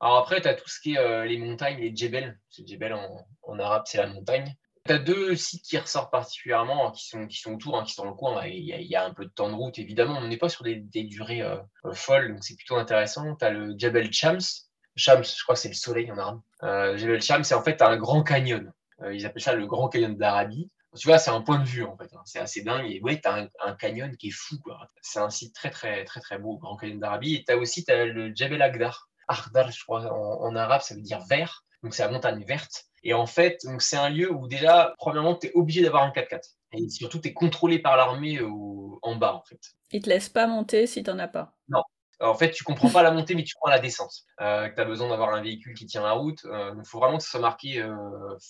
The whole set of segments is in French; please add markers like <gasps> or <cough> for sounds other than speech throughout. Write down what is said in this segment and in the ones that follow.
Alors après, tu as tout ce qui est les montagnes, les djebel. Djebel en, en arabe, c'est la montagne. Tu as deux sites qui ressortent particulièrement, qui sont, qui sont autour, hein, qui sont dans le coin. Il y, a, un peu de temps de route, évidemment. On n'est pas sur des, durées euh, euh, folles, donc c'est plutôt intéressant. Tu as le Jebel Chams. Chams, je crois que c'est le soleil en arabe. Euh, Chams, c'est en fait un grand canyon. ils appellent ça le grand canyon d'Arabie. Tu vois, c'est un point de vue en fait. Hein. C'est assez dingue. Et ouais, tu as un, canyon qui est fou. C'est un site très, très, très, très beau, grand canyon d'Arabie. Et tu as aussi as le Jebel Agdar. Agdar, je crois, en arabe, ça veut dire vert. Donc c'est la montagne verte. Et en fait, c'est un lieu où déjà, premièrement, tu es obligé d'avoir un 4x4. Et surtout, tu es contrôlé par l'armée en bas, en fait. Ils te laissent pas monter si tu n'en as pas. Non. En fait, tu comprends pas la montée, mais tu prends la descente. Euh, tu as besoin d'avoir un véhicule qui tient la route. Euh, il faut vraiment que ça soit marqué euh,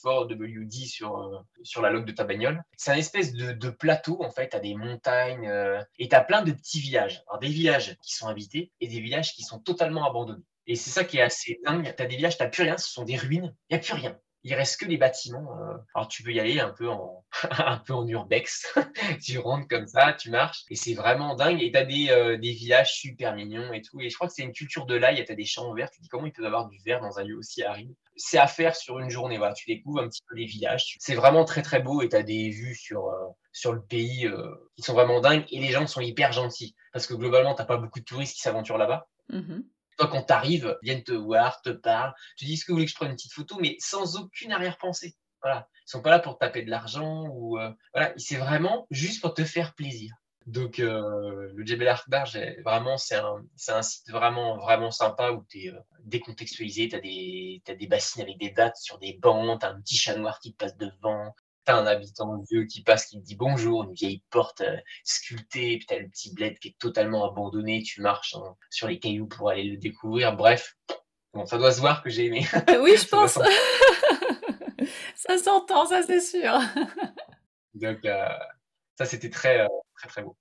Ford WD sur, euh, sur la log de ta bagnole. C'est un espèce de, de, plateau, en fait. Tu as des montagnes et tu as plein de petits villages. Alors, des villages qui sont habités et des villages qui sont totalement abandonnés. Et c'est ça qui est assez dingue. Tu as des villages, tu n'as plus rien, ce sont des ruines. Il n'y a plus rien il reste que les bâtiments. Euh. Alors tu peux y aller un peu en, <laughs> un peu en urbex. <laughs> tu rentres comme ça, tu marches et c'est vraiment dingue. Et tu as des, euh, des, villages super mignons et tout. Et je crois que c'est une culture de l'ail. Tu as des champs verts. Tu dis comment il peut y avoir du vert dans un lieu aussi aride? C'est à faire sur une journée. Voilà, tu découvres un petit peu les villages. C'est vraiment très très beau et tu as des vues sur, euh, sur le pays qui sont vraiment dingues. Et les gens sont hyper gentils parce que globalement, tu pas beaucoup de touristes qui s'aventurent là-bas. Mmh toi, quand tu arrives, viennent te voir, te parlent, tu dis ce que vous voulez que je prenne une petite photo, mais sans aucune arrière-pensée. Voilà. Ils sont pas là pour taper de l'argent ou euh, voilà, c'est vraiment juste pour te faire plaisir. Donc euh, le Jebel Akbar, vraiment, c'est un, un, site vraiment, vraiment sympa où tu es euh, décontextualisé, tu as, des, des bassines avec des dates sur des bancs, tu as un petit chat noir qui te passe devant, un habitant vieux qui passe, qui te dit bonjour, une vieille porte euh, sculptée, puis t'as le petit bled qui est totalement abandonné, tu marches sur les cailloux pour aller le découvrir. Bref, bon, ça doit se voir que j'ai aimé. <laughs> Oui, je pense. <laughs> ça s'entend, ça c'est sûr. <laughs> Donc, euh, ça c'était très, euh, très, très beau.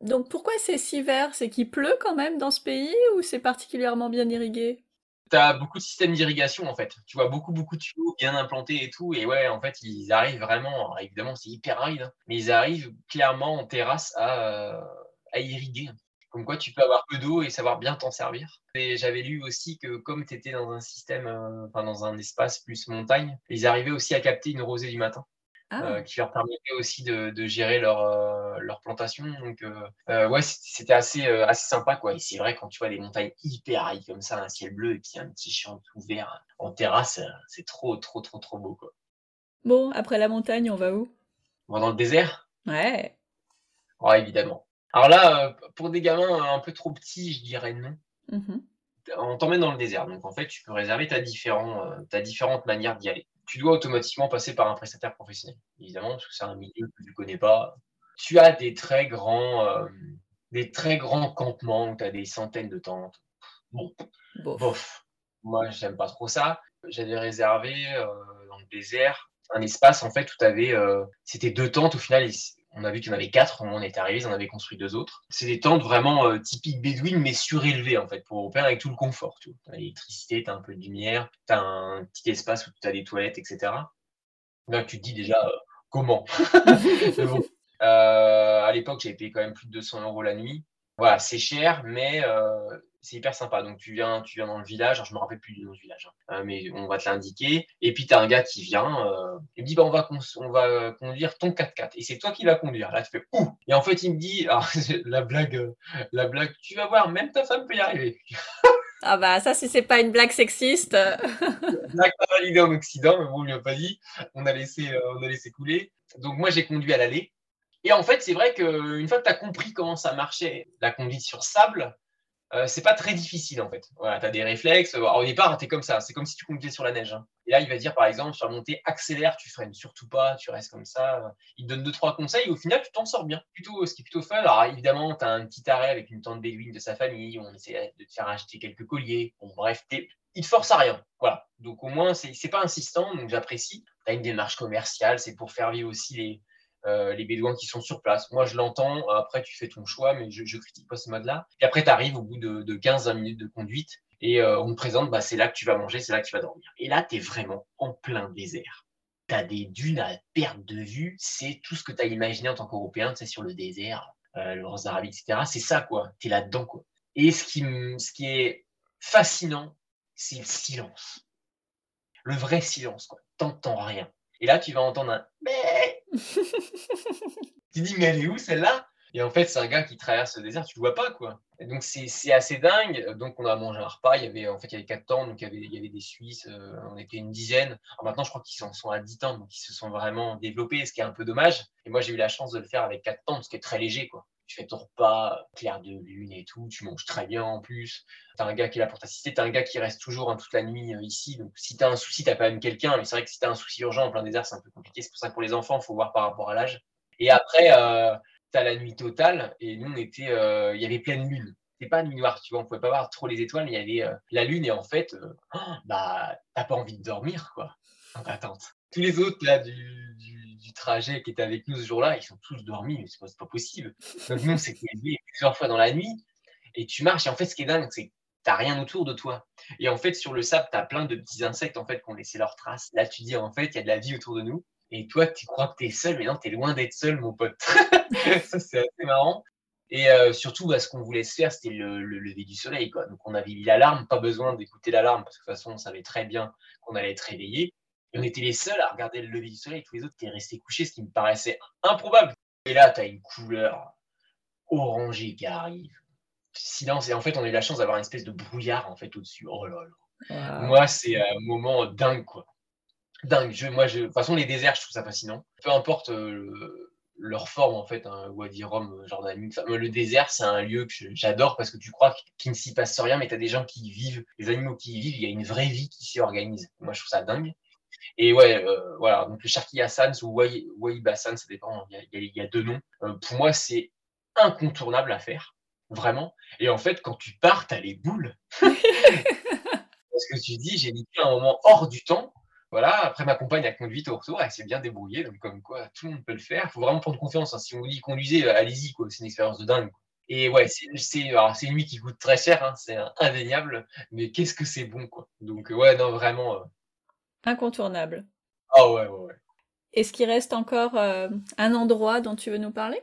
Donc, pourquoi c'est si vert? C'est qu'il pleut quand même dans ce pays ou c'est particulièrement bien irrigué? Tu as beaucoup de systèmes d'irrigation en fait. Tu vois beaucoup, beaucoup de tuyaux bien implantés et tout. Et ouais, en fait, ils arrivent vraiment, évidemment, c'est hyper aride, hein, mais ils arrivent clairement en terrasse à, à irriguer. Comme quoi, tu peux avoir peu d'eau et savoir bien t'en servir. Et j'avais lu aussi que comme tu étais dans un système, euh, enfin dans un espace plus montagne, ils arrivaient aussi à capter une rosée du matin. Euh, ah. qui leur permettait aussi de, de gérer leur, euh, leur, plantation. Donc, euh, ouais, c'était assez, assez sympa, quoi. Et c'est vrai, quand tu vois des montagnes hyper arides comme ça, un ciel bleu et puis un petit champ tout vert en terrasse, c'est trop, trop, trop, trop beau, quoi. Bon, après la montagne, on va où? On va dans le désert? Ouais. Ouais, évidemment. Alors là, pour des gamins un peu trop petits, je dirais non. Mmh on t'emmène dans le désert. Donc en fait, tu peux réserver ta, différent, ta différentes manières d'y aller tu dois automatiquement passer par un prestataire professionnel, évidemment, parce que c'est un milieu que tu ne connais pas. Tu as des très grands, euh, des très grands campements où tu as des centaines de tentes. Bon, bof. Moi, j'aime pas trop ça. J'avais réservé euh, dans le désert un espace en fait où tu avais, euh, c'était deux tentes au final on a vu qu'il y en avait quatre on est arrivé, ils en avaient construit deux autres. C'est des tentes vraiment euh, typiques bédouines, mais surélevées en fait, pour Européens avec tout le confort. Tu as l'électricité, tu as un peu de lumière, tu as un petit espace où tu as des toilettes, etc. Là, tu te dis déjà, euh, comment? <laughs> Euh, À l'époque, j'avais payé quand même plus de 200 euros la nuit. Voilà, c'est cher, mais c'est hyper sympa. Donc tu viens, tu viens dans le village, alors, je me rappelle plus du nom du village, hein. euh, mais on va te l'indiquer. Et puis tu as un gars qui vient, euh, il me dit bah, on, va on va conduire ton 4x4 et c'est toi qui vas conduire. Là tu fais ouh Et en fait il me dit <laughs> la blague, euh, la blague, tu vas voir, même ta femme peut y arriver. Ah bah ça si c'est pas une blague sexiste. <laughs> blague pas validée en Occident, mais bon on lui a pas dit. On a laissé, on a laissé couler. Donc moi j'ai conduit à l'aller. Et en fait, c'est vrai qu'une fois que tu as compris comment ça marchait, la conduite sur sable, euh, c'est pas très difficile en fait. Voilà, tu as des réflexes. au départ, tu es comme ça. C'est comme si tu conduisais sur la neige. Hein. Et là, il va dire par exemple, sur la montée, accélère, tu freines surtout pas, tu restes comme ça. Il te donne deux, trois conseils et au final, tu t'en sors bien. Plutôt, ce qui est plutôt fun. Alors évidemment, tu as un petit arrêt avec une tante bédouine de sa famille. On essaie de te faire acheter quelques colliers. Bref, il te force à rien. Voilà. Donc au moins, c'est pas insistant. Donc j'apprécie. Tu as une démarche commerciale. C'est pour faire vivre aussi les euh, les Bédouins qui sont sur place. Moi, je l'entends. Après, tu fais ton choix, mais je, ne critique pas ce mode-là. Et après, tu arrives au bout de, de 15-20 minutes de conduite et euh, on te présente, bah, c'est là que tu vas manger, c'est là que tu vas dormir. Et là, tu es vraiment en plein désert. Tu as des dunes à perte de vue. C'est tout ce que tu as imaginé en tant qu'Européen, c'est sur le désert, euh, le Rose etc. C'est ça, quoi. Tu es là-dedans, quoi. Et ce qui, ce qui est fascinant, c'est le silence. Le vrai silence, quoi. T'entends rien. Et là, tu vas entendre un. <laughs> tu dis, mais elle est où celle-là? Et en fait, c'est un gars qui traverse le désert, tu le vois pas, quoi. Donc, c'est assez dingue. Donc, on a mangé un repas. Il y avait, en fait, il y avait quatre temps, donc il y avait, des Suisses. Euh, on était une dizaine. Alors maintenant, je crois qu'ils en sont à 10 temps, donc ils se sont vraiment développés, ce qui est un peu dommage. Et moi, j'ai eu la chance de le faire avec quatre temps, ce qui est très léger, quoi tu fais ton repas, clair de lune et tout, tu manges très bien en plus. Tu as un gars qui est là pour t'assister, tu as un gars qui reste toujours hein, toute la nuit euh, ici. Donc si tu as un souci, tu as quand même quelqu'un. Mais c'est vrai que si tu as un souci urgent en plein désert, c'est un peu compliqué. C'est pour ça que pour les enfants, il faut voir par rapport à l'âge. Et après, euh, tu as la nuit totale. Et nous, on était, euh, il y avait pleine lune. C'est pas nuit noire, tu vois, on pouvait pas voir trop les étoiles, mais il y avait la lune. Et en fait, <gasps> bah, t'as pas envie de dormir, quoi, en attente. Tous les autres, là, du trajet qui était avec nous ce jour-là, ils sont tous dormis, mais c'est pas, possible. Donc nous, on plusieurs fois dans la nuit, et tu marches, et en fait, ce qui est dingue, c'est que t'as rien autour de toi. Et en fait, sur le sable, tu as plein de petits insectes en fait, qui ont laissé leurs traces. Là, tu dis, en fait, il y a de la vie autour de nous. Et toi, tu crois que tu es seul, mais non, tu es loin d'être seul, mon pote. <laughs> ça, c'est assez marrant. Et euh, surtout, bah, ce qu'on voulait se faire, c'était le, lever du soleil. Donc, on avait mis l'alarme, pas besoin d'écouter l'alarme, parce que de toute façon, on savait très bien qu'on allait être réveillé on était les seuls à regarder le lever du soleil, tous les autres étaient restés couchés, ce qui me paraissait improbable. Et là, tu as une couleur orangée qui arrive. Silence. Et en fait, on a eu la chance d'avoir une espèce de brouillard en fait au-dessus. Oh là là. Moi, c'est un moment dingue, quoi. Dingue. Je, moi, je... De toute façon, les déserts, je trouve ça fascinant. Peu importe euh, leur forme, en fait, hein, Wadi Rum, Jordan. le désert, c'est un lieu que j'adore parce que tu crois qu'il ne s'y passe rien, mais tu as des gens qui y vivent, des animaux qui y vivent, il y a une vraie vie qui s'y organise. Moi, je trouve ça dingue. Et ouais, euh, voilà, donc le Sharky Hassan ou Waïb Hassan, ça dépend, il y, a, deux noms. Euh, pour moi, c'est incontournable à faire, vraiment. Et en fait, quand tu pars, tu as les boules. <laughs> Parce que tu dis, j'ai mis un moment hors du temps. Voilà, après ma compagne a conduit au retour, elle s'est bien débrouillée, donc comme quoi tout le monde peut le faire. Il faut vraiment prendre confiance. Hein. Si on vous dit conduisez, euh, allez-y, quoi. C'est une expérience de dingue. Et ouais, c'est une nuit qui coûte très cher, hein. c'est indéniable, mais qu'est-ce que c'est bon, quoi. Donc ouais, non, vraiment, Incontournable. Ah ouais, ouais, ouais. Est-ce qu'il reste encore euh, un endroit dont tu veux nous parler?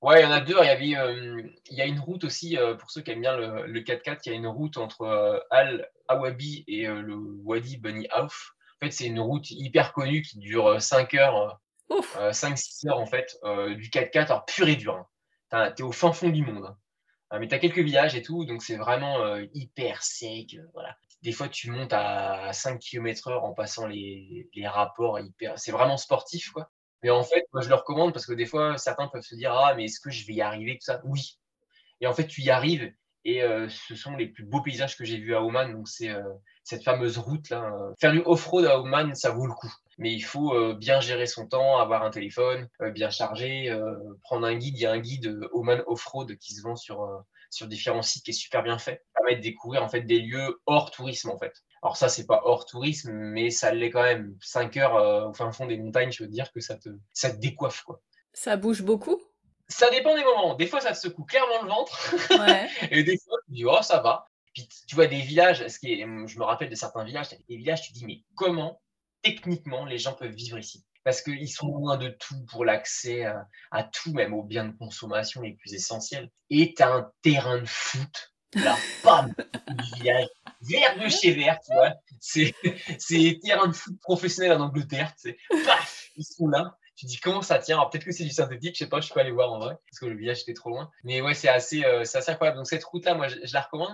Ouais, il y en a deux. Il y, avait, euh, il y a une route aussi, euh, pour ceux qui aiment bien le, 4x4, il y a une route entre Al-Awabi et le Wadi Bani Auf. En fait, c'est une route hyper connue qui dure 5 heures, 5-6 heures en fait, du 4x4, alors pur et dur. Hein. Tu es au fin fond du monde. Hein. Ah, mais tu as quelques villages et tout, donc c'est vraiment hyper sec. voilà des fois, tu montes à 5 km heure en passant les, rapports hyper. C'est vraiment sportif, quoi. Mais en fait, moi, je le recommande parce que des fois, certains peuvent se dire Ah, mais est-ce que je vais y arriver Tout ça? Oui. Et en fait, tu y arrives. Et euh, ce sont les plus beaux paysages que j'ai vus à Oman. Donc, c'est euh, cette fameuse route-là. Faire du off-road à Oman, ça vaut le coup. Mais il faut euh, bien gérer son temps, avoir un téléphone, bien chargé, prendre un guide. Il y a un guide Oman Off-road qui se vend sur, sur différents sites qui est super bien fait. Permet de découvrir en fait des lieux hors tourisme en fait. Alors ça c'est pas hors tourisme, mais ça l'est quand même. 5 heures euh, au fin fond des montagnes, je veux dire que ça te ça te décoiffe quoi. Ça bouge beaucoup? Ça dépend des moments. Des fois ça te secoue clairement le ventre. <laughs> et des fois tu dis oh ça va. Puis tu vois des villages, ce qui est, je me rappelle de certains villages, des villages, tu dis mais comment techniquement les gens peuvent vivre ici? Parce qu'ils sont loin de tout pour l'accès à, tout, même aux biens de consommation les plus essentiels. Et tu as un terrain de foot, là, bam, village, vert de chez vert, tu vois. C'est, c'est terrain de foot professionnel en Angleterre, tu paf, ils sont là. Tu dis comment ça tient? Alors peut-être que c'est du synthétique, je sais pas, je peux aller voir en vrai, parce que le village était trop loin. Mais ouais, c'est assez, euh, c'est assez incroyable. Donc cette route-là, moi, je, la recommande.